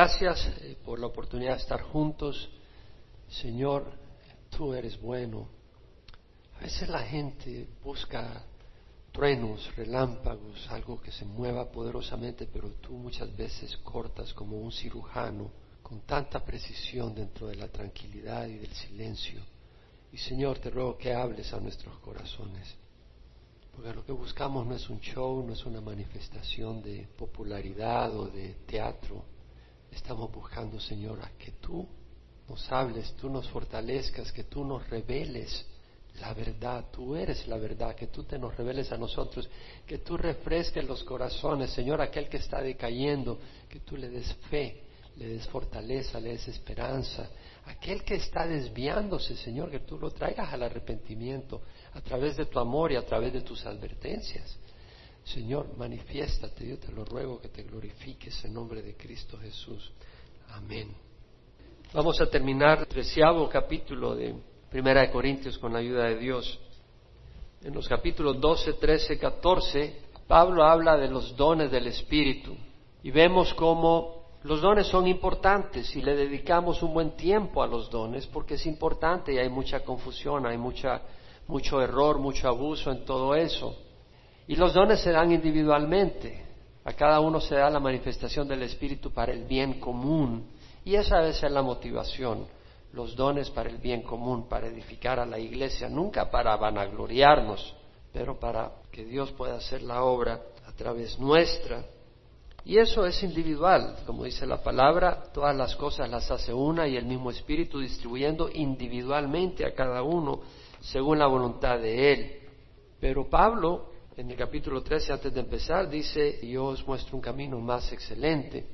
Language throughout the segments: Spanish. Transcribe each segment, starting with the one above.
Gracias eh, por la oportunidad de estar juntos. Señor, tú eres bueno. A veces la gente busca truenos, relámpagos, algo que se mueva poderosamente, pero tú muchas veces cortas como un cirujano con tanta precisión dentro de la tranquilidad y del silencio. Y Señor, te ruego que hables a nuestros corazones. Porque lo que buscamos no es un show, no es una manifestación de popularidad o de teatro Estamos buscando, Señor, a que tú nos hables, tú nos fortalezcas, que tú nos reveles la verdad, tú eres la verdad, que tú te nos reveles a nosotros, que tú refresques los corazones, Señor, aquel que está decayendo, que tú le des fe, le des fortaleza, le des esperanza, aquel que está desviándose, Señor, que tú lo traigas al arrepentimiento a través de tu amor y a través de tus advertencias. Señor, manifiéstate, yo te lo ruego que te glorifiques en nombre de Cristo Jesús. Amén. Vamos a terminar el treceavo capítulo de Primera de Corintios con la ayuda de Dios. En los capítulos 12, 13, 14, Pablo habla de los dones del Espíritu y vemos cómo los dones son importantes y le dedicamos un buen tiempo a los dones porque es importante y hay mucha confusión, hay mucha, mucho error, mucho abuso en todo eso. Y los dones se dan individualmente. A cada uno se da la manifestación del Espíritu para el bien común. Y esa debe ser la motivación. Los dones para el bien común, para edificar a la iglesia, nunca para vanagloriarnos, pero para que Dios pueda hacer la obra a través nuestra. Y eso es individual, como dice la palabra, todas las cosas las hace una y el mismo Espíritu distribuyendo individualmente a cada uno según la voluntad de Él. Pero Pablo en el capítulo 13, antes de empezar, dice, yo os muestro un camino más excelente,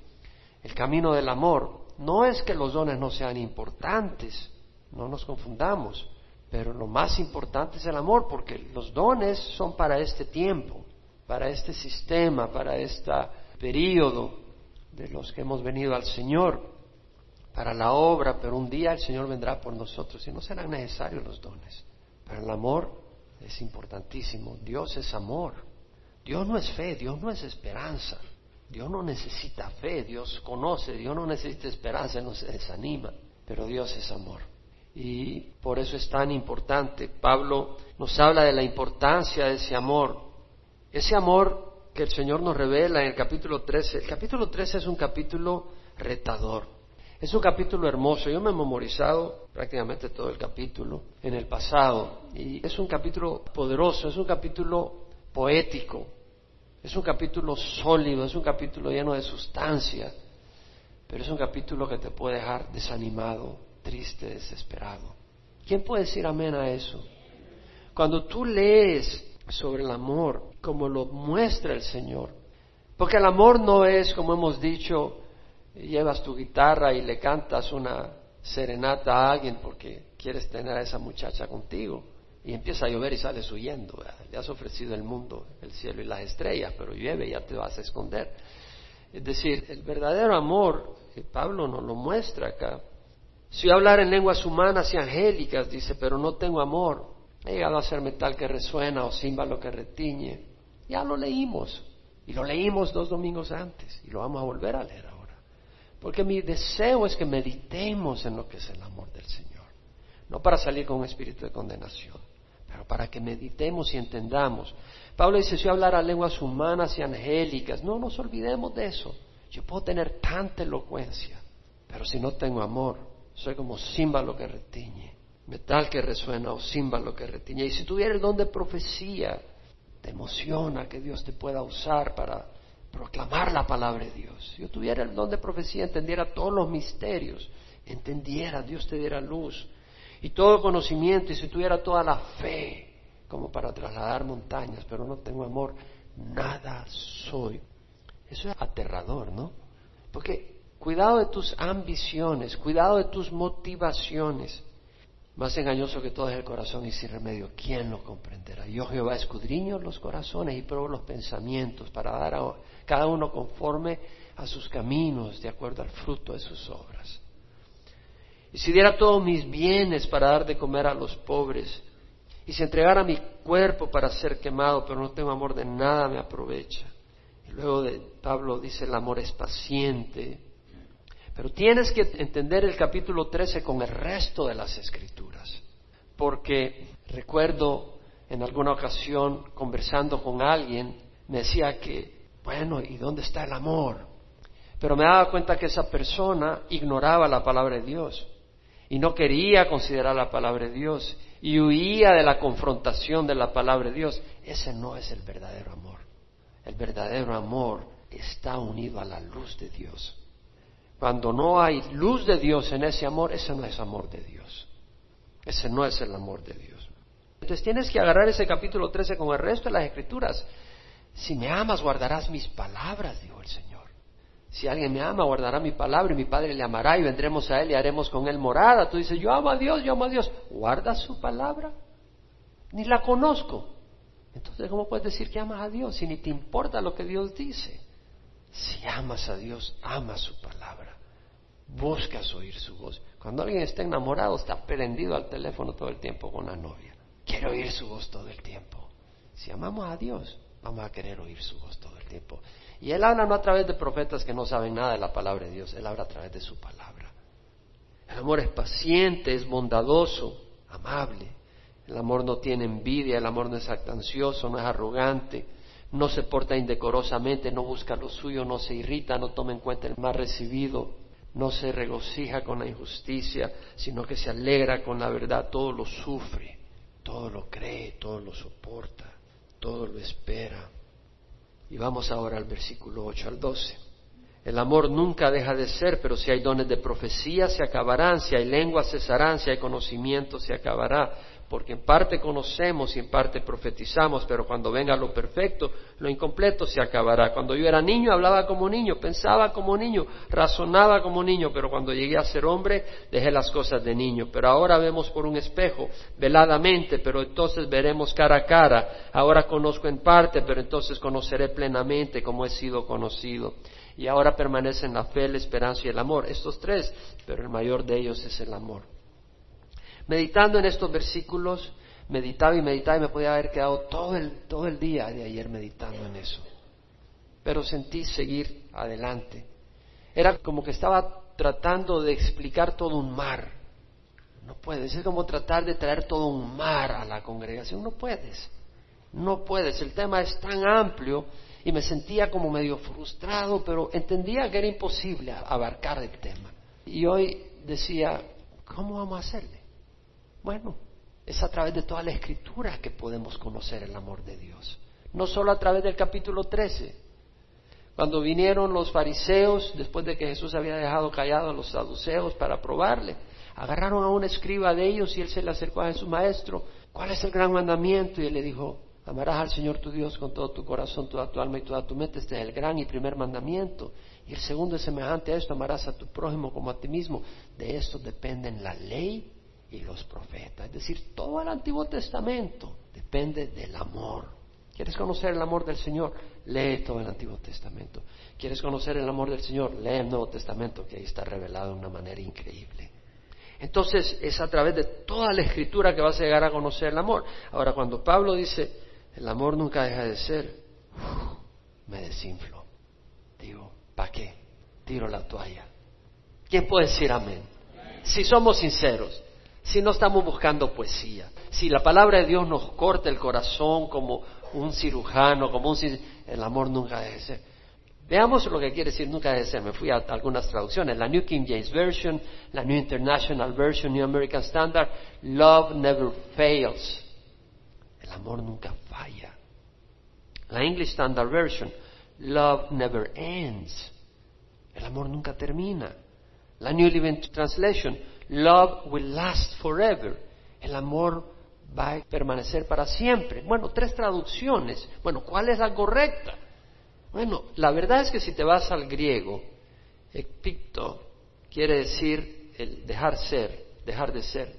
el camino del amor. No es que los dones no sean importantes, no nos confundamos, pero lo más importante es el amor, porque los dones son para este tiempo, para este sistema, para este periodo de los que hemos venido al Señor, para la obra, pero un día el Señor vendrá por nosotros y no serán necesarios los dones. Para el amor es importantísimo. Dios es amor. Dios no es fe, Dios no es esperanza. Dios no necesita fe, Dios conoce, Dios no necesita esperanza, no se desanima, pero Dios es amor. Y por eso es tan importante. Pablo nos habla de la importancia de ese amor. Ese amor que el Señor nos revela en el capítulo 13. El capítulo 13 es un capítulo retador. Es un capítulo hermoso. Yo me he memorizado prácticamente todo el capítulo en el pasado. Y es un capítulo poderoso, es un capítulo poético, es un capítulo sólido, es un capítulo lleno de sustancia. Pero es un capítulo que te puede dejar desanimado, triste, desesperado. ¿Quién puede decir amén a eso? Cuando tú lees sobre el amor, como lo muestra el Señor, porque el amor no es, como hemos dicho, llevas tu guitarra y le cantas una serenata a alguien porque quieres tener a esa muchacha contigo y empieza a llover y sales huyendo. Le has ofrecido el mundo, el cielo y las estrellas, pero llueve y ya te vas a esconder. Es decir, el verdadero amor, que Pablo nos lo muestra acá. Si hablar en lenguas humanas y angélicas, dice, pero no tengo amor, he llegado a ser metal que resuena o címbalo que retiñe. Ya lo leímos, y lo leímos dos domingos antes, y lo vamos a volver a leer porque mi deseo es que meditemos en lo que es el amor del Señor. No para salir con un espíritu de condenación, pero para que meditemos y entendamos. Pablo dice, si yo hablara lenguas humanas y angélicas, no nos olvidemos de eso. Yo puedo tener tanta elocuencia, pero si no tengo amor, soy como címbalo que retiñe, metal que resuena o címbalo que retiñe. Y si tuviera don de profecía, te emociona que Dios te pueda usar para proclamar la palabra de Dios. Si yo tuviera el don de profecía, entendiera todos los misterios, entendiera, Dios te diera luz y todo conocimiento, y si tuviera toda la fe como para trasladar montañas, pero no tengo amor, nada soy. Eso es aterrador, ¿no? Porque cuidado de tus ambiciones, cuidado de tus motivaciones. Más engañoso que todo es el corazón y sin remedio. ¿Quién lo comprenderá? Yo Jehová escudriño los corazones y pruebo los pensamientos para dar a cada uno conforme a sus caminos, de acuerdo al fruto de sus obras. Y si diera todos mis bienes para dar de comer a los pobres, y si entregara mi cuerpo para ser quemado, pero no tengo amor de nada me aprovecha. Y luego de Pablo dice el amor es paciente, Pero tienes que entender el capítulo 13 con el resto de las escrituras, porque recuerdo en alguna ocasión conversando con alguien, me decía que, bueno, ¿y dónde está el amor? Pero me daba cuenta que esa persona ignoraba la palabra de Dios y no quería considerar la palabra de Dios y huía de la confrontación de la palabra de Dios. Ese no es el verdadero amor. El verdadero amor está unido a la luz de Dios. Cuando no hay luz de Dios en ese amor, ese no es amor de Dios. Ese no es el amor de Dios. Entonces tienes que agarrar ese capítulo 13 con el resto de las escrituras. Si me amas, guardarás mis palabras, dijo el Señor. Si alguien me ama, guardará mi palabra y mi Padre le amará y vendremos a Él y haremos con Él morada. Tú dices, yo amo a Dios, yo amo a Dios. ¿Guarda su palabra? Ni la conozco. Entonces, ¿cómo puedes decir que amas a Dios si ni te importa lo que Dios dice? Si amas a Dios, ama su palabra. Buscas oír su voz. Cuando alguien está enamorado, está prendido al teléfono todo el tiempo con la novia. Quiere oír su voz todo el tiempo. Si amamos a Dios, vamos a querer oír su voz todo el tiempo. Y Él habla no a través de profetas que no saben nada de la palabra de Dios, Él habla a través de su palabra. El amor es paciente, es bondadoso, amable. El amor no tiene envidia, el amor no es actancioso, no es arrogante, no se porta indecorosamente, no busca lo suyo, no se irrita, no toma en cuenta el mal recibido, no se regocija con la injusticia, sino que se alegra con la verdad, todo lo sufre, todo lo cree, todo lo soporta, todo lo espera. Y vamos ahora al versículo 8 al 12. El amor nunca deja de ser, pero si hay dones de profecía se acabarán, si hay lenguas cesarán, si hay conocimiento se acabará porque en parte conocemos y en parte profetizamos, pero cuando venga lo perfecto, lo incompleto se acabará. Cuando yo era niño hablaba como niño, pensaba como niño, razonaba como niño, pero cuando llegué a ser hombre dejé las cosas de niño. Pero ahora vemos por un espejo, veladamente, pero entonces veremos cara a cara. Ahora conozco en parte, pero entonces conoceré plenamente como he sido conocido. Y ahora permanecen la fe, la esperanza y el amor, estos tres, pero el mayor de ellos es el amor. Meditando en estos versículos, meditaba y meditaba y me podía haber quedado todo el, todo el día de ayer meditando en eso. Pero sentí seguir adelante. Era como que estaba tratando de explicar todo un mar. No puedes, es como tratar de traer todo un mar a la congregación. No puedes, no puedes. El tema es tan amplio y me sentía como medio frustrado, pero entendía que era imposible abarcar el tema. Y hoy decía, ¿cómo vamos a hacerle? Bueno, es a través de toda la escritura que podemos conocer el amor de Dios. No solo a través del capítulo 13. Cuando vinieron los fariseos, después de que Jesús había dejado callados a los saduceos para probarle, agarraron a un escriba de ellos y él se le acercó a su maestro. ¿Cuál es el gran mandamiento? Y él le dijo, amarás al Señor tu Dios con todo tu corazón, toda tu alma y toda tu mente. Este es el gran y primer mandamiento. Y el segundo es semejante a esto, amarás a tu prójimo como a ti mismo. De esto dependen la ley y los profetas. Es decir, todo el Antiguo Testamento depende del amor. ¿Quieres conocer el amor del Señor? Lee todo el Antiguo Testamento. ¿Quieres conocer el amor del Señor? Lee el Nuevo Testamento, que ahí está revelado de una manera increíble. Entonces es a través de toda la escritura que vas a llegar a conocer el amor. Ahora, cuando Pablo dice, el amor nunca deja de ser, me desinflo. Digo, ¿para qué? Tiro la toalla. ¿Quién puede decir amén? Si somos sinceros, si no estamos buscando poesía, si la palabra de Dios nos corta el corazón como un cirujano, como un el amor nunca debe ser. Veamos lo que quiere decir nunca debe ser. Me fui a algunas traducciones. La New King James Version, la New International Version, New American Standard. Love never fails. El amor nunca falla. La English Standard Version. Love never ends. El amor nunca termina. La New Living Translation. Love will last forever. El amor va a permanecer para siempre. Bueno, tres traducciones. Bueno, ¿cuál es la correcta? Bueno, la verdad es que si te vas al griego, epipto quiere decir el dejar ser, dejar de ser.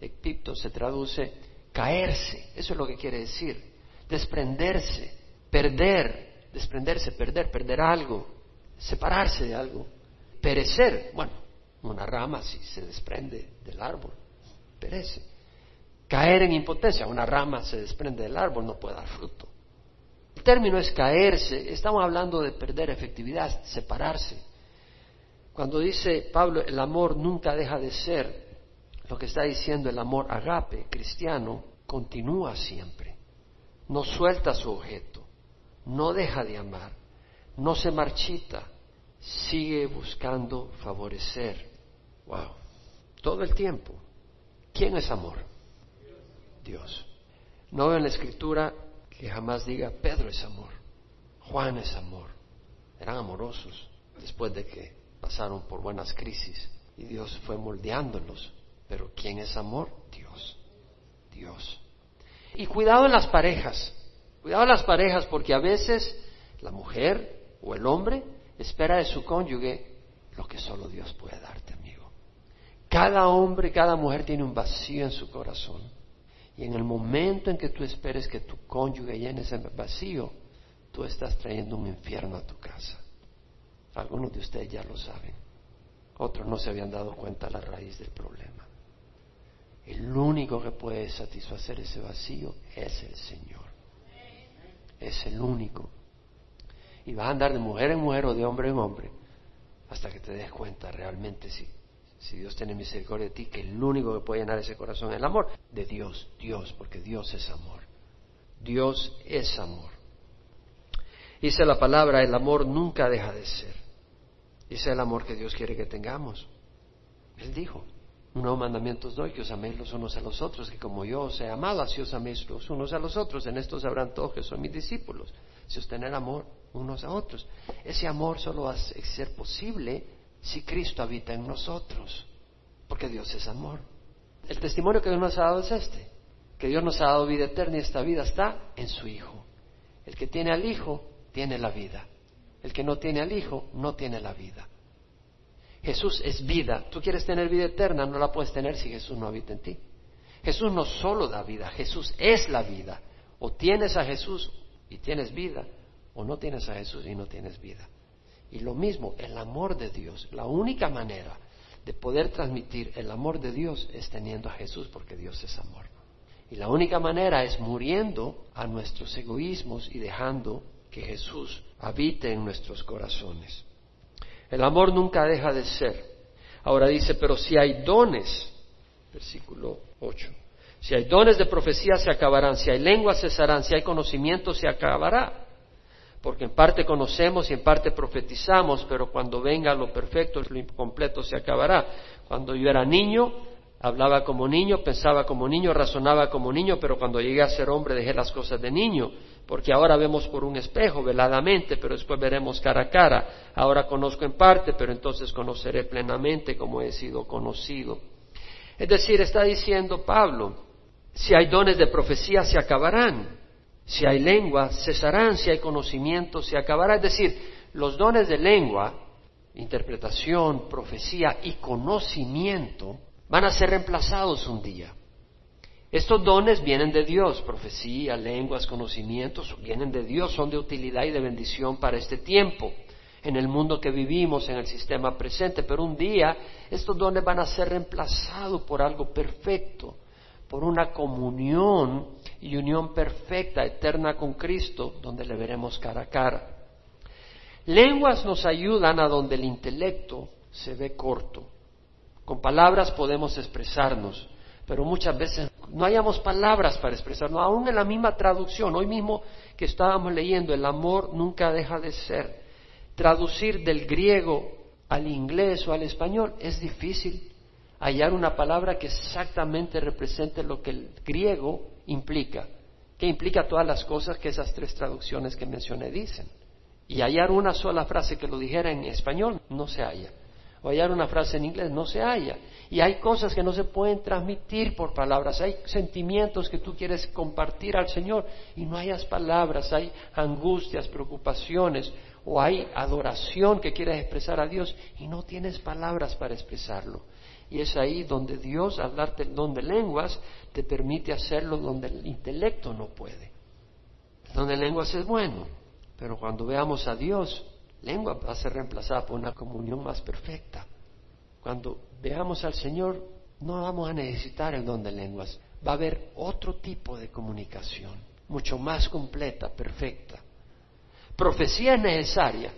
Epipto se traduce caerse, eso es lo que quiere decir. Desprenderse, perder, desprenderse, perder, perder algo, separarse de algo, perecer. Bueno, una rama, si se desprende del árbol, perece. Caer en impotencia, una rama se desprende del árbol, no puede dar fruto. El término es caerse, estamos hablando de perder efectividad, separarse. Cuando dice Pablo, el amor nunca deja de ser, lo que está diciendo el amor agape cristiano continúa siempre, no suelta su objeto, no deja de amar, no se marchita, sigue buscando favorecer. Wow, todo el tiempo. ¿Quién es amor? Dios. No veo en la escritura que jamás diga Pedro es amor, Juan es amor. Eran amorosos después de que pasaron por buenas crisis y Dios fue moldeándolos. Pero ¿quién es amor? Dios. Dios. Y cuidado en las parejas. Cuidado en las parejas porque a veces la mujer o el hombre espera de su cónyuge lo que solo Dios puede darte. Cada hombre, cada mujer tiene un vacío en su corazón. Y en el momento en que tú esperes que tu cónyuge llene ese vacío, tú estás trayendo un infierno a tu casa. Algunos de ustedes ya lo saben. Otros no se habían dado cuenta de la raíz del problema. El único que puede satisfacer ese vacío es el Señor. Es el único. Y vas a andar de mujer en mujer o de hombre en hombre hasta que te des cuenta realmente si, si Dios tiene misericordia de ti, que el único que puede llenar ese corazón es el amor de Dios, Dios, porque Dios es amor. Dios es amor. Dice la palabra, el amor nunca deja de ser. Dice el amor que Dios quiere que tengamos. Él dijo, nuevos mandamientos doy, que os améis los unos a los otros, que como yo os he amado, así os améis los unos a los otros. En esto sabrán todos que son mis discípulos, si os tener amor unos a otros. Ese amor solo va a ser posible si Cristo habita en nosotros, porque Dios es amor. El testimonio que Dios nos ha dado es este, que Dios nos ha dado vida eterna y esta vida está en su Hijo. El que tiene al Hijo tiene la vida. El que no tiene al Hijo no tiene la vida. Jesús es vida. Tú quieres tener vida eterna, no la puedes tener si Jesús no habita en ti. Jesús no solo da vida, Jesús es la vida. O tienes a Jesús y tienes vida, o no tienes a Jesús y no tienes vida. Y lo mismo, el amor de Dios. La única manera de poder transmitir el amor de Dios es teniendo a Jesús porque Dios es amor. Y la única manera es muriendo a nuestros egoísmos y dejando que Jesús habite en nuestros corazones. El amor nunca deja de ser. Ahora dice, pero si hay dones, versículo 8, si hay dones de profecía se acabarán, si hay lenguas cesarán, si hay conocimiento se acabará. Porque en parte conocemos y en parte profetizamos, pero cuando venga lo perfecto, lo incompleto se acabará. Cuando yo era niño, hablaba como niño, pensaba como niño, razonaba como niño, pero cuando llegué a ser hombre dejé las cosas de niño porque ahora vemos por un espejo veladamente, pero después veremos cara a cara. Ahora conozco en parte, pero entonces conoceré plenamente como he sido conocido. Es decir, está diciendo Pablo, si hay dones de profecía se acabarán, si hay lengua cesarán, si hay conocimiento se acabará. Es decir, los dones de lengua, interpretación, profecía y conocimiento van a ser reemplazados un día. Estos dones vienen de Dios, profecía, lenguas, conocimientos, vienen de Dios, son de utilidad y de bendición para este tiempo, en el mundo que vivimos, en el sistema presente, pero un día estos dones van a ser reemplazados por algo perfecto, por una comunión y unión perfecta, eterna con Cristo, donde le veremos cara a cara. Lenguas nos ayudan a donde el intelecto se ve corto. Con palabras podemos expresarnos, pero muchas veces no hayamos palabras para expresarnos, aún en la misma traducción, hoy mismo que estábamos leyendo, el amor nunca deja de ser. Traducir del griego al inglés o al español es difícil hallar una palabra que exactamente represente lo que el griego implica, que implica todas las cosas que esas tres traducciones que mencioné dicen. Y hallar una sola frase que lo dijera en español no se halla. O hallar una frase en inglés no se halla. Y hay cosas que no se pueden transmitir por palabras, hay sentimientos que tú quieres compartir al Señor y no hayas palabras, hay angustias, preocupaciones o hay adoración que quieres expresar a Dios y no tienes palabras para expresarlo. Y es ahí donde Dios, al darte el don de lenguas, te permite hacerlo donde el intelecto no puede. El don de lenguas es bueno, pero cuando veamos a Dios, lengua va a ser reemplazada por una comunión más perfecta. Cuando veamos al Señor, no vamos a necesitar el don de lenguas. Va a haber otro tipo de comunicación, mucho más completa, perfecta. Profecía es necesaria.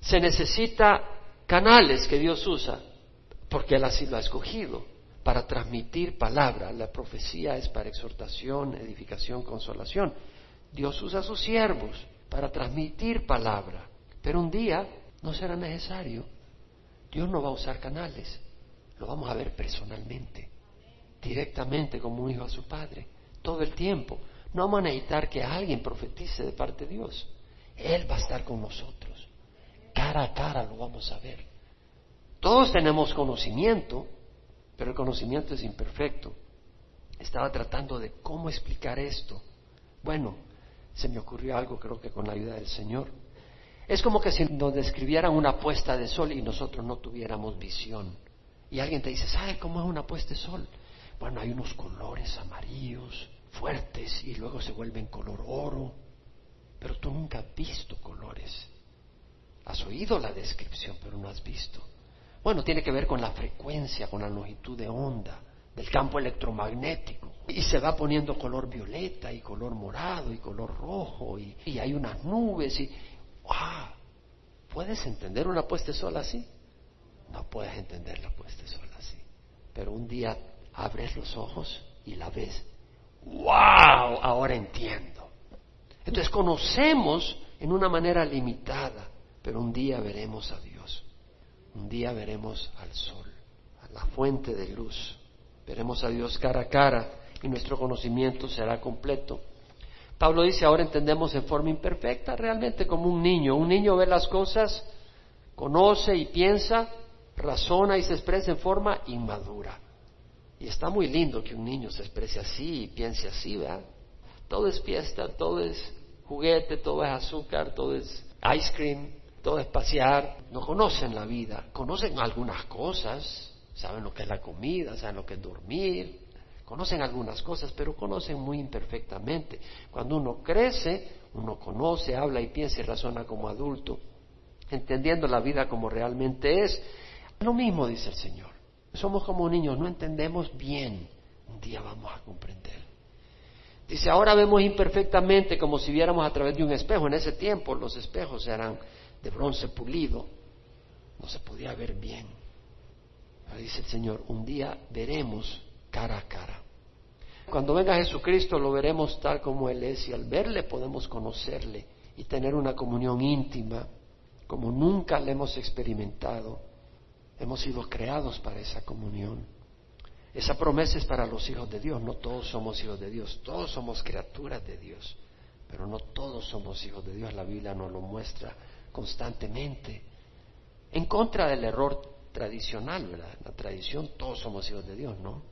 Se necesita canales que Dios usa, porque Él así lo ha escogido, para transmitir palabra. La profecía es para exhortación, edificación, consolación. Dios usa a sus siervos para transmitir palabra, pero un día no será necesario. Dios no va a usar canales, lo vamos a ver personalmente, directamente como un hijo a su padre, todo el tiempo. No vamos a necesitar que alguien profetice de parte de Dios. Él va a estar con nosotros. Cara a cara lo vamos a ver. Todos tenemos conocimiento, pero el conocimiento es imperfecto. Estaba tratando de cómo explicar esto. Bueno, se me ocurrió algo, creo que con la ayuda del Señor. Es como que si nos describieran una puesta de sol y nosotros no tuviéramos visión. Y alguien te dice, ¿sabe cómo es una puesta de sol? Bueno, hay unos colores amarillos, fuertes, y luego se vuelven color oro. Pero tú nunca has visto colores. Has oído la descripción, pero no has visto. Bueno, tiene que ver con la frecuencia, con la longitud de onda del campo electromagnético. Y se va poniendo color violeta y color morado y color rojo y, hay unas nubes y ¡wow! ¿Puedes entender una puesta de sol así? No puedes entender la puesta de sol así. Pero un día abres los ojos y la ves. ¡Wow! Ahora entiendo. Entonces conocemos en una manera limitada, pero un día veremos a Dios. Un día veremos al sol, a la fuente de luz. Veremos a Dios cara a cara y nuestro conocimiento será completo. Pablo dice, ahora entendemos en forma imperfecta, realmente como un niño. Un niño ve las cosas, conoce y piensa, razona y se expresa en forma inmadura. Y está muy lindo que un niño se exprese así y piense así, ¿verdad? Todo es fiesta, todo es juguete, todo es azúcar, todo es ice cream, todo es pasear. No conocen la vida, conocen algunas cosas, saben lo que es la comida, saben lo que es dormir, conocen algunas cosas, pero conocen muy imperfectamente. Cuando uno crece, uno conoce, habla y piensa y razona como adulto, entendiendo la vida como realmente es. Lo mismo dice el Señor. Somos como niños, no entendemos bien. Un día vamos a comprender. Dice, ahora vemos imperfectamente como si viéramos a través de un espejo. En ese tiempo los espejos eran de bronce pulido, no se podía ver bien. Pero dice el Señor, un día veremos cara a cara. Cuando venga Jesucristo lo veremos tal como Él es y al verle podemos conocerle y tener una comunión íntima como nunca le hemos experimentado. Hemos sido creados para esa comunión. Esa promesa es para los hijos de Dios. No todos somos hijos de Dios, todos somos criaturas de Dios, pero no todos somos hijos de Dios. La Biblia nos lo muestra constantemente. En contra del error tradicional, ¿verdad? La tradición, todos somos hijos de Dios, ¿no?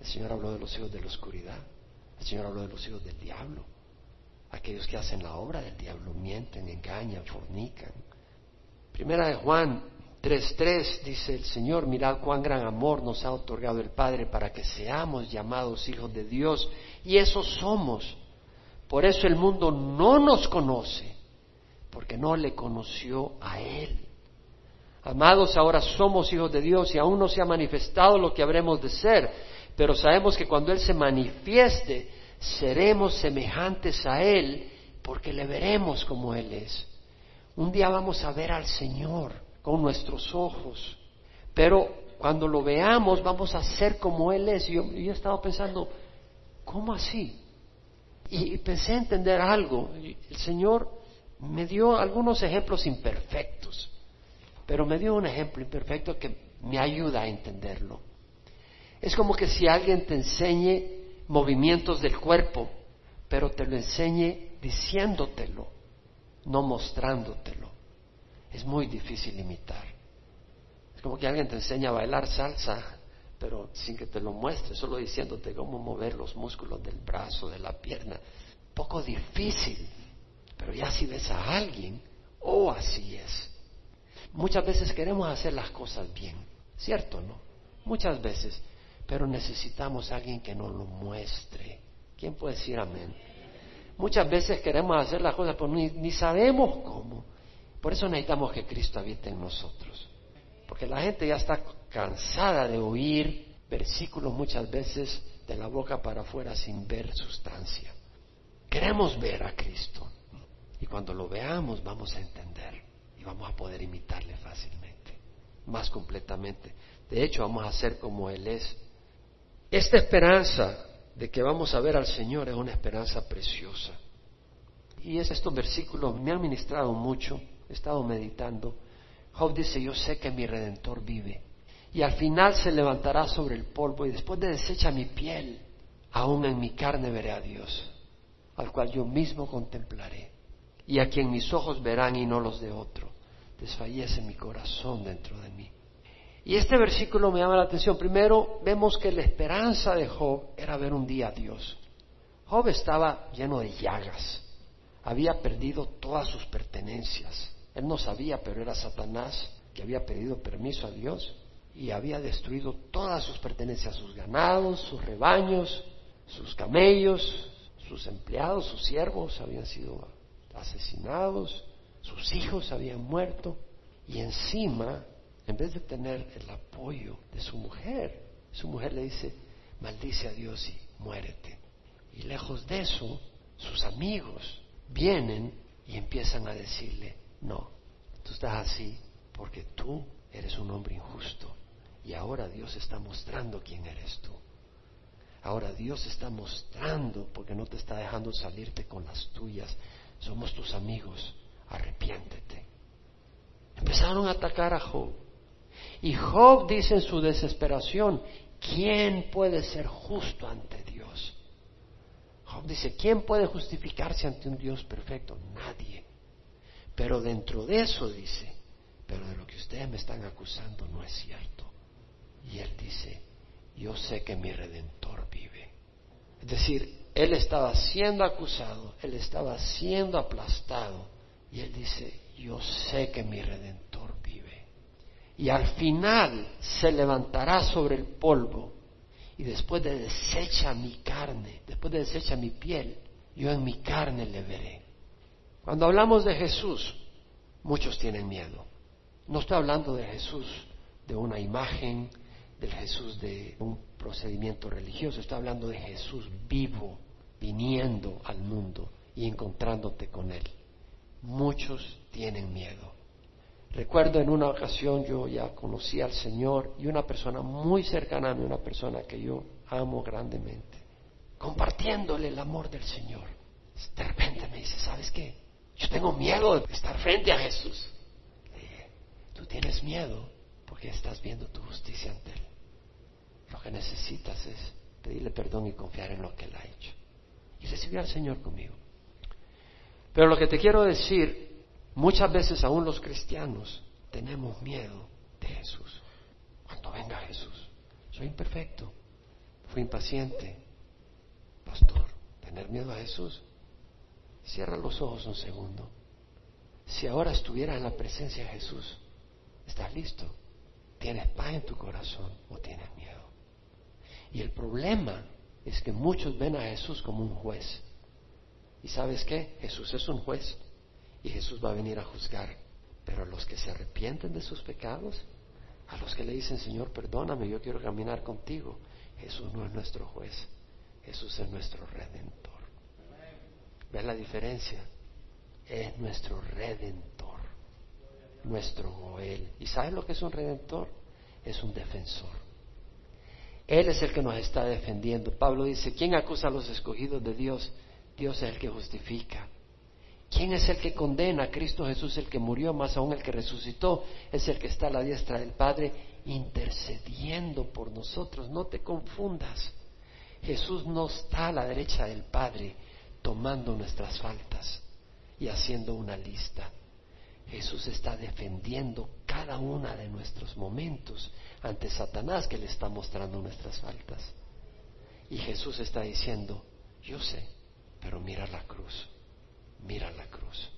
El Señor habló de los hijos de la oscuridad, el Señor habló de los hijos del diablo. Aquellos que hacen la obra del diablo mienten, engañan, fornican. Primera de Juan 3.3 dice el Señor, mirad cuán gran amor nos ha otorgado el Padre para que seamos llamados hijos de Dios. Y eso somos. Por eso el mundo no nos conoce, porque no le conoció a Él. Amados, ahora somos hijos de Dios y aún no se ha manifestado lo que habremos de ser, pero sabemos que cuando Él se manifieste, seremos semejantes a Él, porque le veremos como Él es. Un día vamos a ver al Señor con nuestros ojos, pero cuando lo veamos vamos a ser como Él es. Yo, yo estado pensando, ¿cómo así? Y pensé entender algo. El Señor me dio algunos ejemplos imperfectos, pero me dio un ejemplo imperfecto que me ayuda a entenderlo. Es como que si alguien te enseñe movimientos del cuerpo, pero te lo enseñe diciéndotelo, no mostrándotelo. Es muy difícil imitar. Es como que alguien te enseña a bailar salsa, pero sin que te lo muestre, solo diciéndote cómo mover los músculos del brazo, de la pierna. Poco difícil pero ya si ves a alguien, oh, así es. Muchas veces queremos hacer las cosas bien, ¿cierto no? Muchas veces, pero necesitamos a alguien que nos lo muestre. ¿Quién puede decir amén? Muchas veces queremos hacer las cosas, pero ni, ni sabemos cómo. Por eso necesitamos que Cristo habite en nosotros. Porque la gente ya está cansada de oír versículos muchas veces de la boca para afuera sin ver sustancia. Queremos ver a Cristo. Y cuando lo veamos vamos a entender y vamos a poder imitarle fácilmente. más completamente. De hecho, vamos a ser como Él es. Esta esperanza de que vamos a ver al Señor es una esperanza preciosa. Y estos versículos me han ministrado mucho, he estado meditando. Job dice, yo sé que mi redentor vive. Y al final se levantará sobre el polvo y después de deshecha mi piel, aún en mi carne veré a Dios, al cual yo mismo contemplaré, y a quien mis ojos verán y no los de otro. Desfallece mi corazón dentro de mí. Y este versículo me llama la atención. Primero, vemos que la esperanza de Job era ver un día a Dios. Job estaba lleno de llagas, había perdido todas sus pertenencias. Él no sabía, pero era Satanás que había pedido permiso a Dios y había destruido todas sus pertenencias, sus ganados, sus rebaños, sus camellos, sus empleados, sus siervos habían sido asesinados, sus hijos habían muerto y encima, en vez de tener el apoyo de su mujer, su mujer le dice, maldice a Dios y muérete. Y lejos de eso, sus amigos vienen y empiezan a decirle, no, tú estás así porque tú eres un hombre injusto y ahora Dios está mostrando quién eres tú. Ahora Dios está mostrando porque no te está dejando salirte con las tuyas. Somos tus amigos. Arrepiéntete. Empezaron a atacar a Job. Y Job dice en su desesperación, ¿quién puede ser justo ante Dios? Job dice, ¿quién puede justificarse ante un Dios perfecto? Nadie. Pero dentro de eso dice, pero de lo que ustedes me están acusando no es cierto. Y él dice, yo sé que mi redentor vive. Es decir, él estaba siendo acusado, él estaba siendo aplastado. Y él dice, yo sé que mi redentor vive. Y al final se levantará sobre el polvo. Y después de desecha mi carne, después de desecha mi piel, yo en mi carne le veré. Cuando hablamos de Jesús, muchos tienen miedo. No estoy hablando de Jesús de una imagen, del Jesús de un procedimiento religioso, está hablando de Jesús vivo, viniendo al mundo y encontrándote con Él. Muchos tienen miedo. Recuerdo en una ocasión yo ya conocí al Señor y una persona muy cercana a mí, una persona que yo amo grandemente, compartiéndole el amor del Señor. De repente me dice, ¿sabes qué? Yo tengo miedo de estar frente a Jesús. Le dije, tú tienes miedo porque estás viendo tu justicia ante Él. Lo que necesitas es pedirle perdón y confiar en lo que Él ha hecho. Y recibir al Señor conmigo. Pero lo que te quiero decir, muchas veces aún los cristianos tenemos miedo de Jesús. Cuando venga Jesús, soy imperfecto, fui impaciente. Pastor, tener miedo a Jesús. Cierra los ojos un segundo. Si ahora estuvieras en la presencia de Jesús, ¿estás listo? ¿Tienes paz en tu corazón o tienes miedo? Y el problema es que muchos ven a Jesús como un juez. ¿Y sabes qué? Jesús es un juez y Jesús va a venir a juzgar. Pero a los que se arrepienten de sus pecados, a los que le dicen, Señor, perdóname, yo quiero caminar contigo, Jesús no es nuestro juez, Jesús es nuestro redentor. ¿Ves la diferencia? Es nuestro redentor, nuestro Joel. ¿Y sabes lo que es un redentor? Es un defensor. Él es el que nos está defendiendo. Pablo dice, ¿quién acusa a los escogidos de Dios? Dios es el que justifica. ¿Quién es el que condena? Cristo Jesús, el que murió, más aún el que resucitó, es el que está a la diestra del Padre intercediendo por nosotros. No te confundas. Jesús no está a la derecha del Padre tomando nuestras faltas y haciendo una lista. Jesús está defendiendo cada uno de nuestros momentos ante Satanás que le está mostrando nuestras faltas. Y Jesús está diciendo, yo sé, pero mira la cruz, mira la cruz.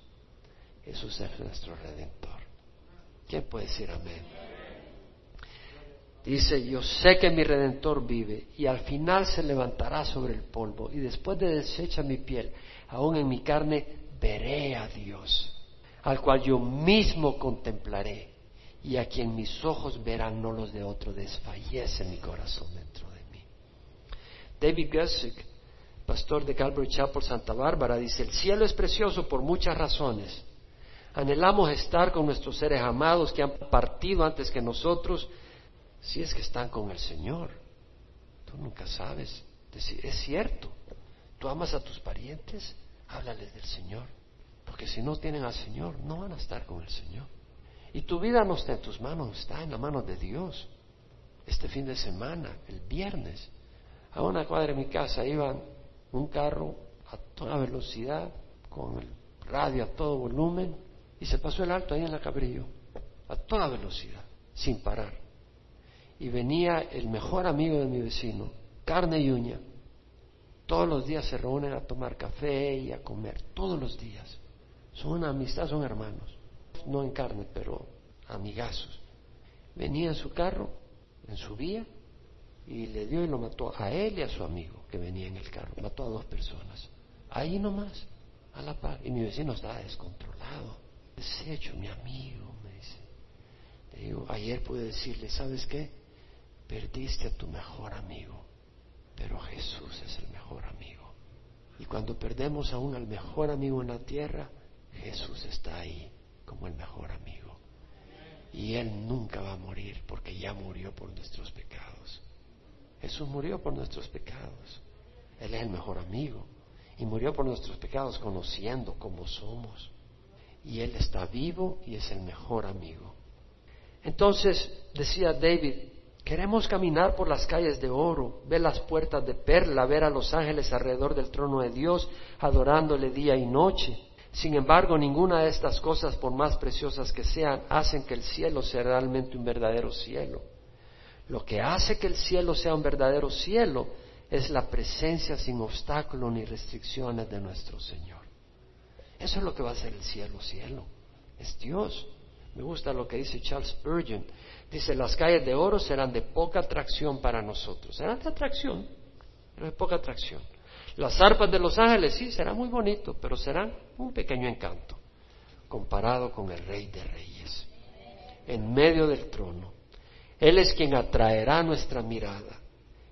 Jesús es nuestro redentor. ¿Quién puede decir amén? Dice, yo sé que mi redentor vive y al final se levantará sobre el polvo y después de deshecha mi piel, aún en mi carne, veré a Dios, al cual yo mismo contemplaré y a quien mis ojos verán, no los de otro, desfallece mi corazón dentro de mí. David Gussick, pastor de Calvary Chapel Santa Bárbara, dice, el cielo es precioso por muchas razones. Anhelamos estar con nuestros seres amados que han partido antes que nosotros, si es que están con el Señor. Tú nunca sabes. Es cierto. Tú amas a tus parientes, háblales del Señor. Si no tienen al Señor, no van a estar con el Señor. Y tu vida no está en tus manos, está en la mano de Dios. Este fin de semana, el viernes, a una cuadra de mi casa iba un carro a toda velocidad, con el radio a todo volumen, y se pasó el alto ahí en la Cabrillo, a toda velocidad, sin parar. Y venía el mejor amigo de mi vecino, carne y uña. Todos los días se reúnen a tomar café y a comer, todos los días. Son amistad, son hermanos. No en carne, pero amigazos. Venía en su carro, en su vía, y le dio y lo mató a él y a su amigo que venía en el carro. Mató a dos personas. Ahí nomás, a la par. Y mi vecino estaba descontrolado, deshecho, mi amigo, me dice. Le digo, ayer pude decirle, ¿sabes qué? Perdiste a tu mejor amigo, pero Jesús es el mejor amigo. Y cuando perdemos aún al mejor amigo en la tierra, Jesús está ahí como el mejor amigo. Y Él nunca va a morir porque ya murió por nuestros pecados. Jesús murió por nuestros pecados. Él es el mejor amigo. Y murió por nuestros pecados conociendo cómo somos. Y Él está vivo y es el mejor amigo. Entonces decía David, queremos caminar por las calles de oro, ver las puertas de perla, ver a los ángeles alrededor del trono de Dios, adorándole día y noche. Sin embargo, ninguna de estas cosas, por más preciosas que sean, hacen que el cielo sea realmente un verdadero cielo. Lo que hace que el cielo sea un verdadero cielo es la presencia sin obstáculos ni restricciones de nuestro Señor. Eso es lo que va a ser el cielo, cielo. Es Dios. Me gusta lo que dice Charles Spurgeon. Dice, las calles de oro serán de poca atracción para nosotros. Serán de atracción, pero de poca atracción. Las arpas de los ángeles, sí, será muy bonito, pero serán un pequeño encanto comparado con el Rey de Reyes, en medio del trono. Él es quien atraerá nuestra mirada,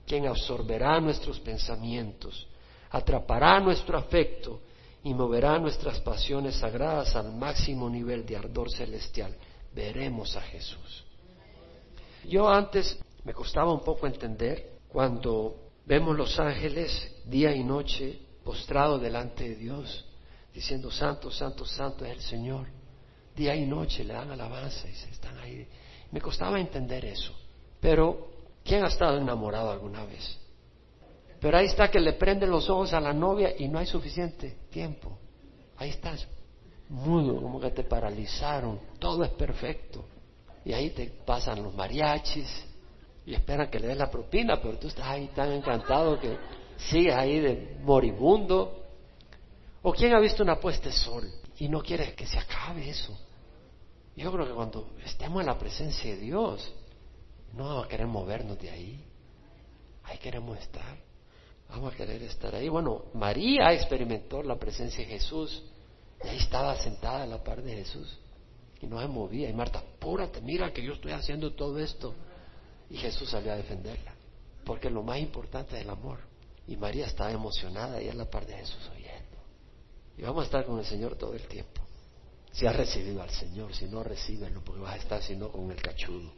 quien absorberá nuestros pensamientos, atrapará nuestro afecto y moverá nuestras pasiones sagradas al máximo nivel de ardor celestial. Veremos a Jesús. Yo antes me costaba un poco entender cuando Vemos los ángeles día y noche postrados delante de Dios, diciendo, Santo, Santo, Santo es el Señor. Día y noche le dan alabanza y se están ahí. Me costaba entender eso. Pero, ¿quién ha estado enamorado alguna vez? Pero ahí está que le prenden los ojos a la novia y no hay suficiente tiempo. Ahí estás, mudo, como que te paralizaron. Todo es perfecto. Y ahí te pasan los mariachis, y esperan que le des la propina, pero tú estás ahí tan encantado que sigues ahí de moribundo. ¿O quién ha visto una puesta de sol y no quiere que se acabe eso? Yo creo que cuando estemos en la presencia de Dios, no vamos a querer movernos de ahí. Ahí queremos estar. Vamos a querer estar ahí. Bueno, María experimentó la presencia de Jesús y ahí estaba sentada a la par de Jesús y no se movía. Y Marta, apúrate, mira que yo estoy haciendo todo esto. Y Jesús salió a defenderla, porque lo más importante es el amor. Y María estaba emocionada y a la par de Jesús oyendo. Y vamos a estar con el Señor todo el tiempo. Si has recibido al Señor, si no, recíbelo, porque vas a estar sino con el cachudo.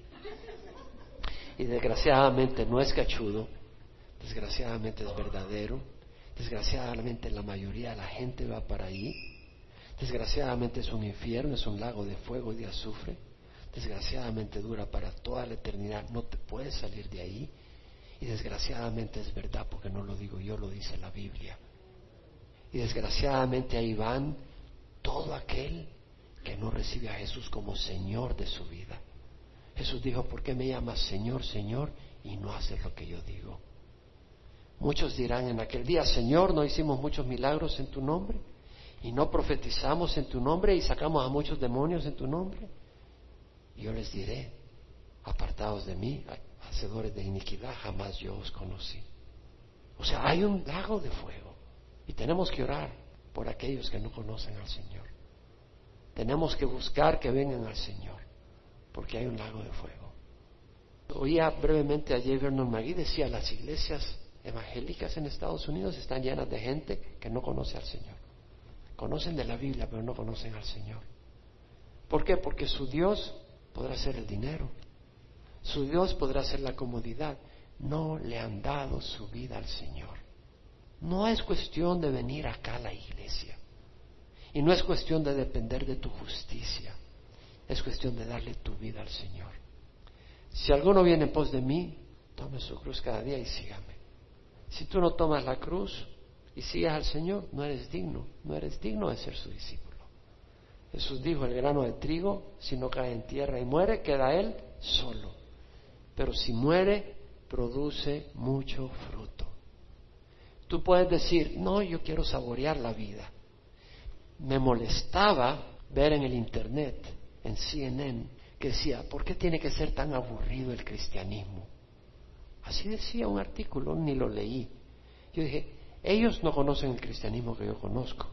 Y desgraciadamente no es cachudo, desgraciadamente es verdadero, desgraciadamente la mayoría de la gente va para ahí, desgraciadamente es un infierno, es un lago de fuego y de azufre desgraciadamente dura para toda la eternidad, no te puedes salir de ahí. Y desgraciadamente es verdad, porque no lo digo yo, lo dice la Biblia. Y desgraciadamente ahí van todo aquel que no recibe a Jesús como Señor de su vida. Jesús dijo, ¿por qué me llamas Señor, Señor y no haces lo que yo digo? Muchos dirán en aquel día, Señor, no hicimos muchos milagros en tu nombre y no profetizamos en tu nombre y sacamos a muchos demonios en tu nombre yo les diré, apartados de mí, hacedores de iniquidad, jamás yo os conocí. O sea, hay un lago de fuego y tenemos que orar por aquellos que no conocen al Señor. Tenemos que buscar que vengan al Señor, porque hay un lago de fuego. Oía brevemente a J. Vernon McGee, decía, las iglesias evangélicas en Estados Unidos están llenas de gente que no conoce al Señor. Conocen de la Biblia, pero no conocen al Señor. ¿Por qué? Porque su Dios podrá ser el dinero, su Dios podrá ser la comodidad. No le han dado su vida al Señor. No es cuestión de venir acá a la iglesia. Y no es cuestión de depender de tu justicia. Es cuestión de darle tu vida al Señor. Si alguno viene en pos de mí, tome su cruz cada día y sígame. Si tú no tomas la cruz y sigues al Señor, no eres digno, no eres digno de ser su discípulo. Jesús dijo, el grano de trigo, si no cae en tierra y muere, queda él solo. Pero si muere, produce mucho fruto. Tú puedes decir, no, yo quiero saborear la vida. Me molestaba ver en el Internet, en CNN, que decía, ¿por qué tiene que ser tan aburrido el cristianismo? Así decía un artículo, ni lo leí. Yo dije, ellos no conocen el cristianismo que yo conozco.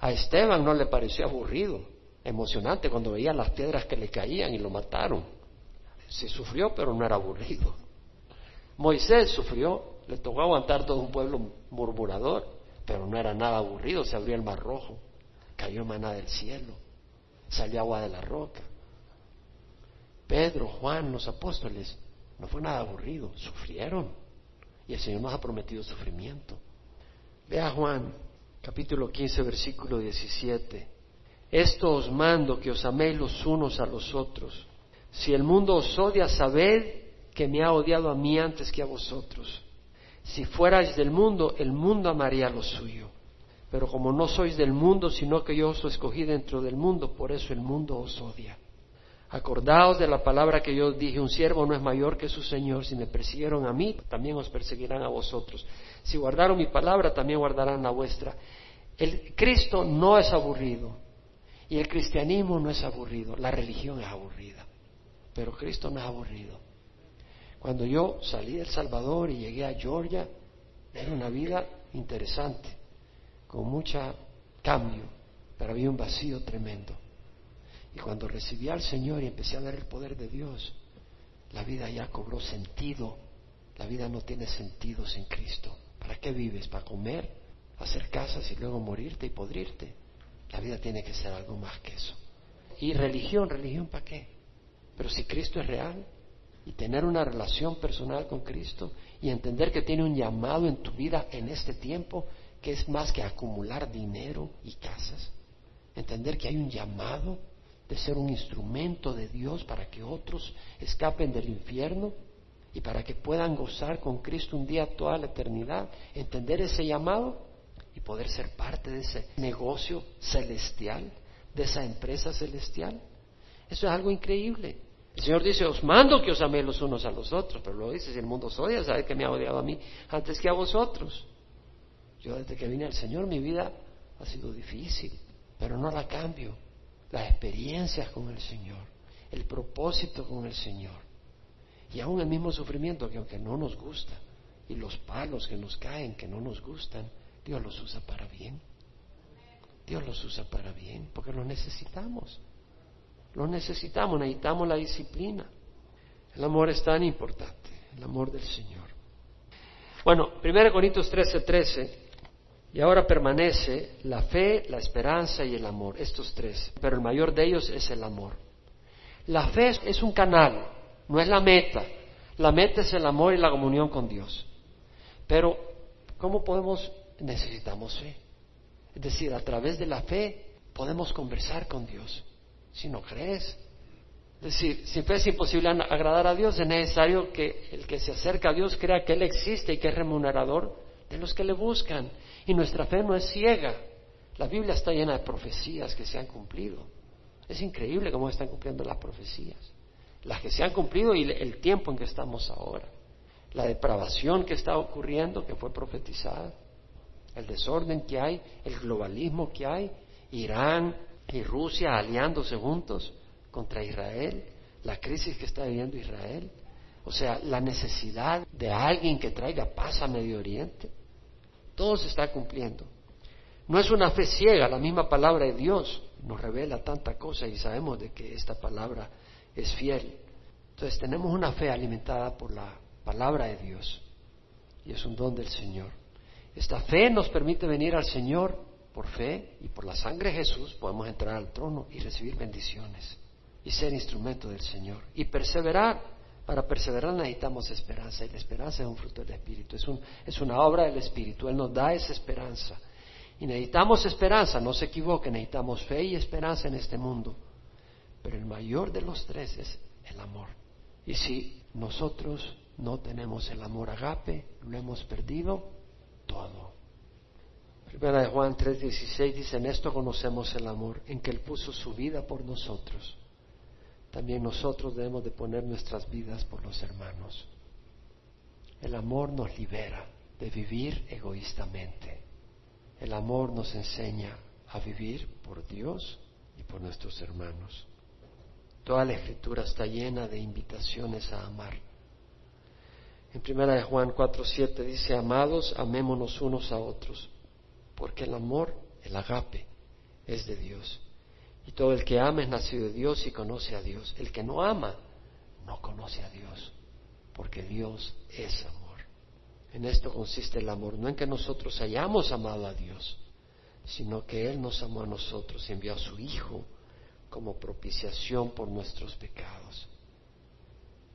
A Esteban no le pareció aburrido, emocionante cuando veía las piedras que le caían y lo mataron. Se sufrió, pero no era aburrido. Moisés sufrió, le tocó aguantar todo un pueblo murmurador, pero no era nada aburrido, se abrió el mar rojo, cayó maná del cielo, salió agua de la roca. Pedro, Juan, los apóstoles, no fue nada aburrido, sufrieron. Y el Señor nos ha prometido sufrimiento. Vea Juan capítulo 15, versículo 17. Esto os mando que os améis los unos a los otros. Si el mundo os odia, sabed que me ha odiado a mí antes que a vosotros. Si fuerais del mundo, el mundo amaría lo suyo. Pero como no sois del mundo, sino que yo os escogí dentro del mundo, por eso el mundo os odia. Acordaos de la palabra que yo dije, un siervo no es mayor que su Señor. Si me persiguieron a mí, también os perseguirán a vosotros. Si guardaron mi palabra, también guardarán la vuestra. El Cristo no es aburrido. Y el cristianismo no es aburrido. La religión es aburrida. Pero Cristo no es aburrido. Cuando yo salí de El Salvador y llegué a Georgia, era una vida interesante, con mucho cambio, pero había un vacío tremendo. Y cuando recibí al Señor y empecé a ver el poder de Dios, la vida ya cobró sentido. La vida no tiene sentido sin Cristo. ¿Para qué vives? ¿Para comer? ¿Hacer casas y luego morirte y podrirte? La vida tiene que ser algo más que eso. ¿Y religión? ¿Religión para qué? Pero si Cristo es real y tener una relación personal con Cristo y entender que tiene un llamado en tu vida en este tiempo que es más que acumular dinero y casas. Entender que hay un llamado de ser un instrumento de Dios para que otros escapen del infierno y para que puedan gozar con Cristo un día toda la eternidad, entender ese llamado y poder ser parte de ese negocio celestial, de esa empresa celestial. Eso es algo increíble. El Señor dice, os mando que os améis los unos a los otros, pero luego dice, si el mundo os odia, sabe que me ha odiado a mí antes que a vosotros. Yo desde que vine al Señor mi vida ha sido difícil, pero no la cambio las experiencias con el Señor, el propósito con el Señor. Y aún el mismo sufrimiento que aunque no nos gusta, y los palos que nos caen que no nos gustan, Dios los usa para bien. Dios los usa para bien, porque los necesitamos. Los necesitamos, necesitamos la disciplina. El amor es tan importante, el amor del Señor. Bueno, 1 Corintios 13, 13 y ahora permanece la fe, la esperanza y el amor, estos tres. Pero el mayor de ellos es el amor. La fe es un canal, no es la meta. La meta es el amor y la comunión con Dios. Pero, ¿cómo podemos? Necesitamos fe. Es decir, a través de la fe podemos conversar con Dios. Si no crees. Es decir, si fe es imposible agradar a Dios, es necesario que el que se acerca a Dios crea que Él existe y que es remunerador de los que le buscan. Y nuestra fe no es ciega. La Biblia está llena de profecías que se han cumplido. Es increíble cómo están cumpliendo las profecías. Las que se han cumplido y el tiempo en que estamos ahora. La depravación que está ocurriendo, que fue profetizada. El desorden que hay, el globalismo que hay. Irán y Rusia aliándose juntos contra Israel. La crisis que está viviendo Israel. O sea, la necesidad de alguien que traiga paz a Medio Oriente. Todo se está cumpliendo. No es una fe ciega, la misma palabra de Dios nos revela tanta cosa y sabemos de que esta palabra es fiel. Entonces tenemos una fe alimentada por la palabra de Dios y es un don del Señor. Esta fe nos permite venir al Señor por fe y por la sangre de Jesús podemos entrar al trono y recibir bendiciones y ser instrumento del Señor y perseverar. Para perseverar necesitamos esperanza y la esperanza es un fruto del Espíritu, es, un, es una obra del Espíritu, Él nos da esa esperanza. Y necesitamos esperanza, no se equivoque, necesitamos fe y esperanza en este mundo. Pero el mayor de los tres es el amor. Y si nosotros no tenemos el amor agape, lo hemos perdido todo. Primera de Juan 3:16 dice, en esto conocemos el amor, en que Él puso su vida por nosotros. También nosotros debemos de poner nuestras vidas por los hermanos. El amor nos libera de vivir egoístamente. El amor nos enseña a vivir por Dios y por nuestros hermanos. Toda la escritura está llena de invitaciones a amar. En primera de Juan 4:7 dice, "Amados, amémonos unos a otros, porque el amor, el agape, es de Dios. Y todo el que ama es nacido de Dios y conoce a Dios. El que no ama no conoce a Dios, porque Dios es amor." En esto consiste el amor, no en que nosotros hayamos amado a Dios, sino que Él nos amó a nosotros y envió a su Hijo como propiciación por nuestros pecados.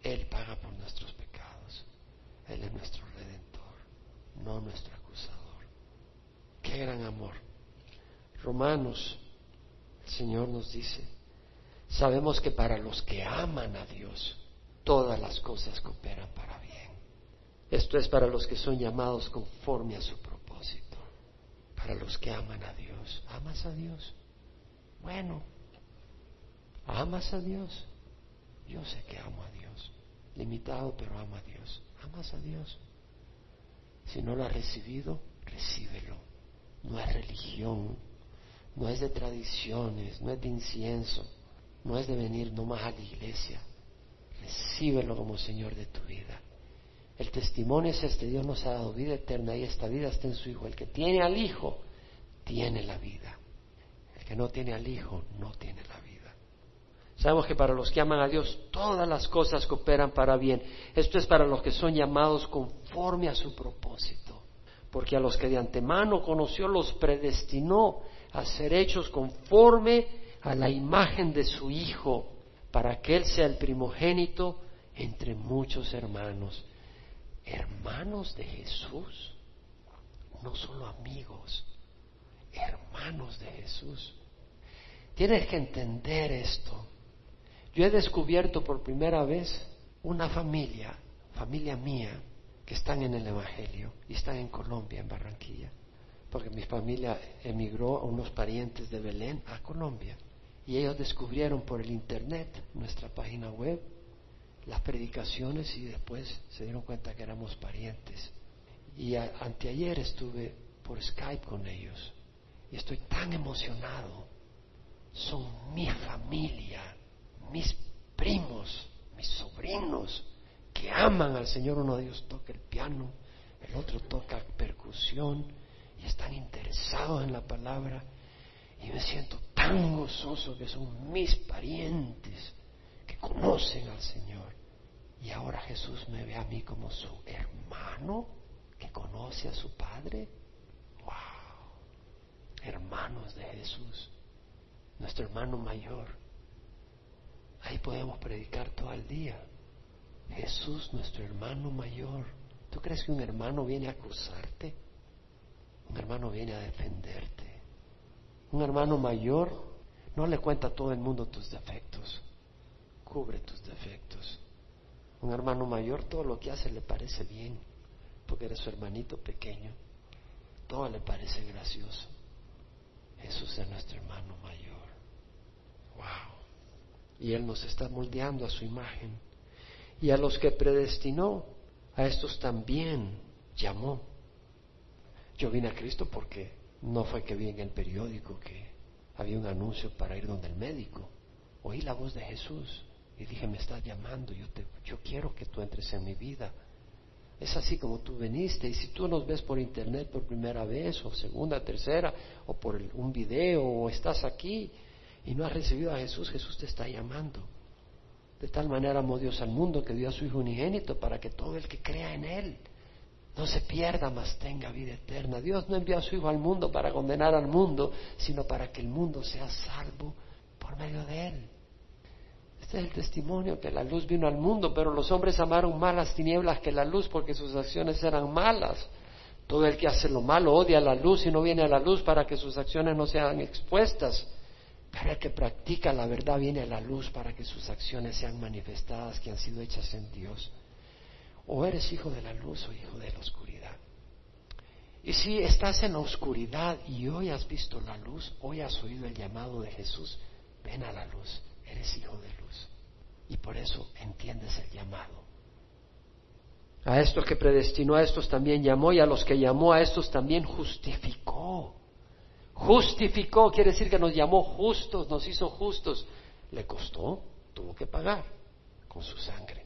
Él paga por nuestros pecados. Él es nuestro redentor, no nuestro acusador. Qué gran amor. Romanos, el Señor nos dice, sabemos que para los que aman a Dios, todas las cosas cooperan para bien. Esto es para los que son llamados conforme a su propósito, para los que aman a Dios. ¿Amas a Dios? Bueno, ¿amas a Dios? Yo sé que amo a Dios, limitado, pero amo a Dios. ¿Amas a Dios? Si no lo has recibido, recíbelo. No es religión, no es de tradiciones, no es de incienso, no es de venir nomás a la iglesia. Recíbelo como Señor de tu vida. El testimonio es este, Dios nos ha dado vida eterna y esta vida está en su Hijo. El que tiene al Hijo, tiene la vida. El que no tiene al Hijo, no tiene la vida. Sabemos que para los que aman a Dios, todas las cosas cooperan para bien. Esto es para los que son llamados conforme a su propósito. Porque a los que de antemano conoció, los predestinó a ser hechos conforme a la imagen de su Hijo, para que Él sea el primogénito entre muchos hermanos hermanos de Jesús, no solo amigos, hermanos de Jesús. Tienes que entender esto. Yo he descubierto por primera vez una familia, familia mía, que están en el Evangelio y están en Colombia, en Barranquilla, porque mi familia emigró a unos parientes de Belén a Colombia y ellos descubrieron por el Internet, nuestra página web, las predicaciones y después se dieron cuenta que éramos parientes. Y anteayer estuve por Skype con ellos y estoy tan emocionado. Son mi familia, mis primos, mis sobrinos que aman al Señor. Uno de ellos toca el piano, el otro toca percusión y están interesados en la palabra. Y me siento tan gozoso que son mis parientes que conocen al Señor. Y ahora Jesús me ve a mí como su hermano que conoce a su Padre. ¡Wow! Hermanos de Jesús, nuestro hermano mayor. Ahí podemos predicar todo el día. Jesús, nuestro hermano mayor. ¿Tú crees que un hermano viene a acusarte? Un hermano viene a defenderte. Un hermano mayor no le cuenta a todo el mundo tus defectos. Cubre tus defectos. Un hermano mayor todo lo que hace le parece bien, porque eres su hermanito pequeño. Todo le parece gracioso. Jesús es nuestro hermano mayor. Wow. Y Él nos está moldeando a su imagen. Y a los que predestinó, a estos también llamó. Yo vine a Cristo porque no fue que vi en el periódico que había un anuncio para ir donde el médico. Oí la voz de Jesús y dije, me estás llamando, yo, te, yo quiero que tú entres en mi vida. Es así como tú veniste. Y si tú nos ves por internet por primera vez, o segunda, tercera, o por un video, o estás aquí y no has recibido a Jesús, Jesús te está llamando. De tal manera amó Dios al mundo que dio a su Hijo unigénito para que todo el que crea en Él no se pierda, mas tenga vida eterna. Dios no envió a su Hijo al mundo para condenar al mundo, sino para que el mundo sea salvo por medio de Él. Este es el testimonio que la luz vino al mundo, pero los hombres amaron más las tinieblas que la luz porque sus acciones eran malas. Todo el que hace lo malo odia la luz y no viene a la luz para que sus acciones no sean expuestas. Pero el que practica la verdad viene la luz para que sus acciones sean manifestadas que han sido hechas en Dios. O eres hijo de la luz o hijo de la oscuridad. Y si estás en la oscuridad y hoy has visto la luz, hoy has oído el llamado de Jesús, ven a la luz, eres hijo de luz. Y por eso entiendes el llamado. A estos que predestinó, a estos también llamó y a los que llamó, a estos también justificó. Justificó quiere decir que nos llamó justos, nos hizo justos. Le costó, tuvo que pagar con su sangre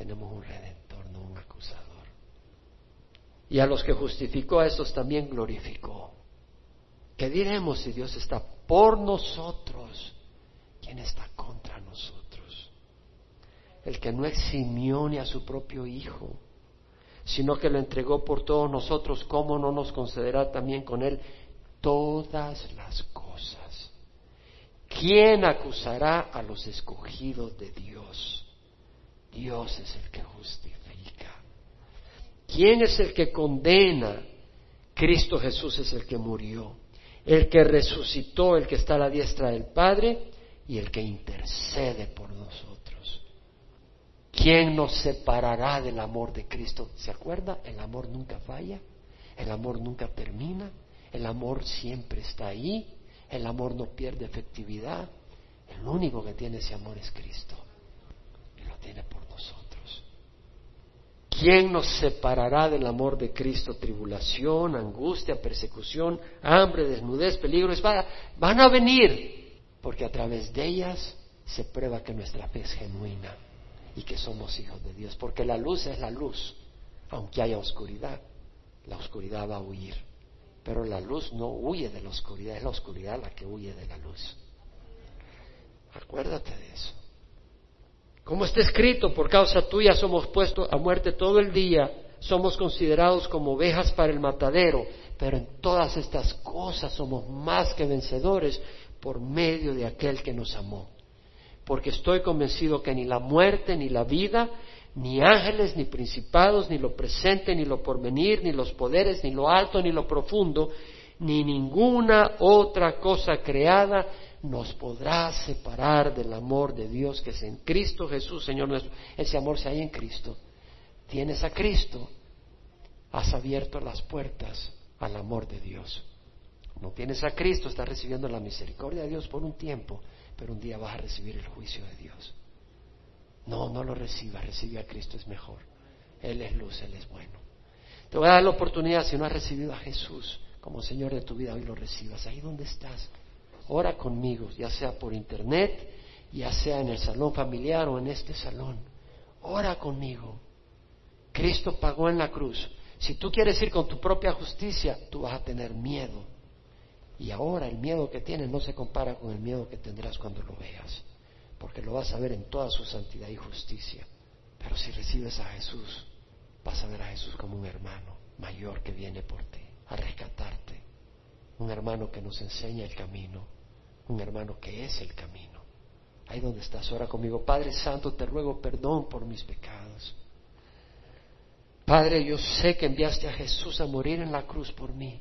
tenemos un redentor, no un acusador. Y a los que justificó, a estos también glorificó. ¿Qué diremos si Dios está por nosotros? ¿Quién está contra nosotros? El que no eximió ni a su propio Hijo, sino que lo entregó por todos nosotros, ¿cómo no nos concederá también con Él todas las cosas? ¿Quién acusará a los escogidos de Dios? Dios es el que justifica. ¿Quién es el que condena? Cristo Jesús es el que murió, el que resucitó, el que está a la diestra del Padre y el que intercede por nosotros. ¿Quién nos separará del amor de Cristo? ¿Se acuerda? El amor nunca falla, el amor nunca termina, el amor siempre está ahí, el amor no pierde efectividad. El único que tiene ese amor es Cristo y lo tiene por ¿Quién nos separará del amor de Cristo? Tribulación, angustia, persecución, hambre, desnudez, peligro, espada. Van a venir, porque a través de ellas se prueba que nuestra fe es genuina y que somos hijos de Dios. Porque la luz es la luz, aunque haya oscuridad, la oscuridad va a huir. Pero la luz no huye de la oscuridad, es la oscuridad la que huye de la luz. Acuérdate de eso. Como está escrito, por causa tuya somos puestos a muerte todo el día, somos considerados como ovejas para el matadero, pero en todas estas cosas somos más que vencedores por medio de aquel que nos amó. Porque estoy convencido que ni la muerte, ni la vida, ni ángeles, ni principados, ni lo presente, ni lo porvenir, ni los poderes, ni lo alto, ni lo profundo, ni ninguna otra cosa creada nos podrá separar del amor de Dios que es en Cristo Jesús, Señor nuestro. Ese amor se hay en Cristo. Tienes a Cristo, has abierto las puertas al amor de Dios. No tienes a Cristo, estás recibiendo la misericordia de Dios por un tiempo, pero un día vas a recibir el juicio de Dios. No, no lo recibas, recibe a Cristo, es mejor. Él es luz, Él es bueno. Te voy a dar la oportunidad, si no has recibido a Jesús como Señor de tu vida, hoy lo recibas. Ahí donde estás ora conmigo, ya sea por internet, ya sea en el salón familiar o en este salón. Ora conmigo. Cristo pagó en la cruz. Si tú quieres ir con tu propia justicia, tú vas a tener miedo. Y ahora el miedo que tienes no se compara con el miedo que tendrás cuando lo veas, porque lo vas a ver en toda su santidad y justicia. Pero si recibes a Jesús, vas a ver a Jesús como un hermano mayor que viene por ti, a rescatarte, un hermano que nos enseña el camino, un hermano que es el camino. Ahí donde estás, ahora conmigo. Padre Santo, te ruego perdón por mis pecados. Padre, yo sé que enviaste a Jesús a morir en la cruz por mí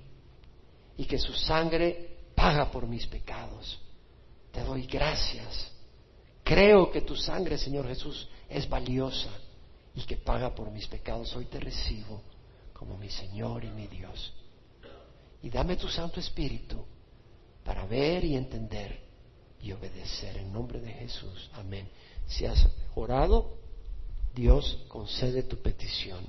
y que su sangre paga por mis pecados. Te doy gracias. Creo que tu sangre, Señor Jesús, es valiosa y que paga por mis pecados. Hoy te recibo como mi Señor y mi Dios. Y dame tu Santo Espíritu para ver y entender y obedecer. En nombre de Jesús. Amén. Si has orado, Dios concede tu petición.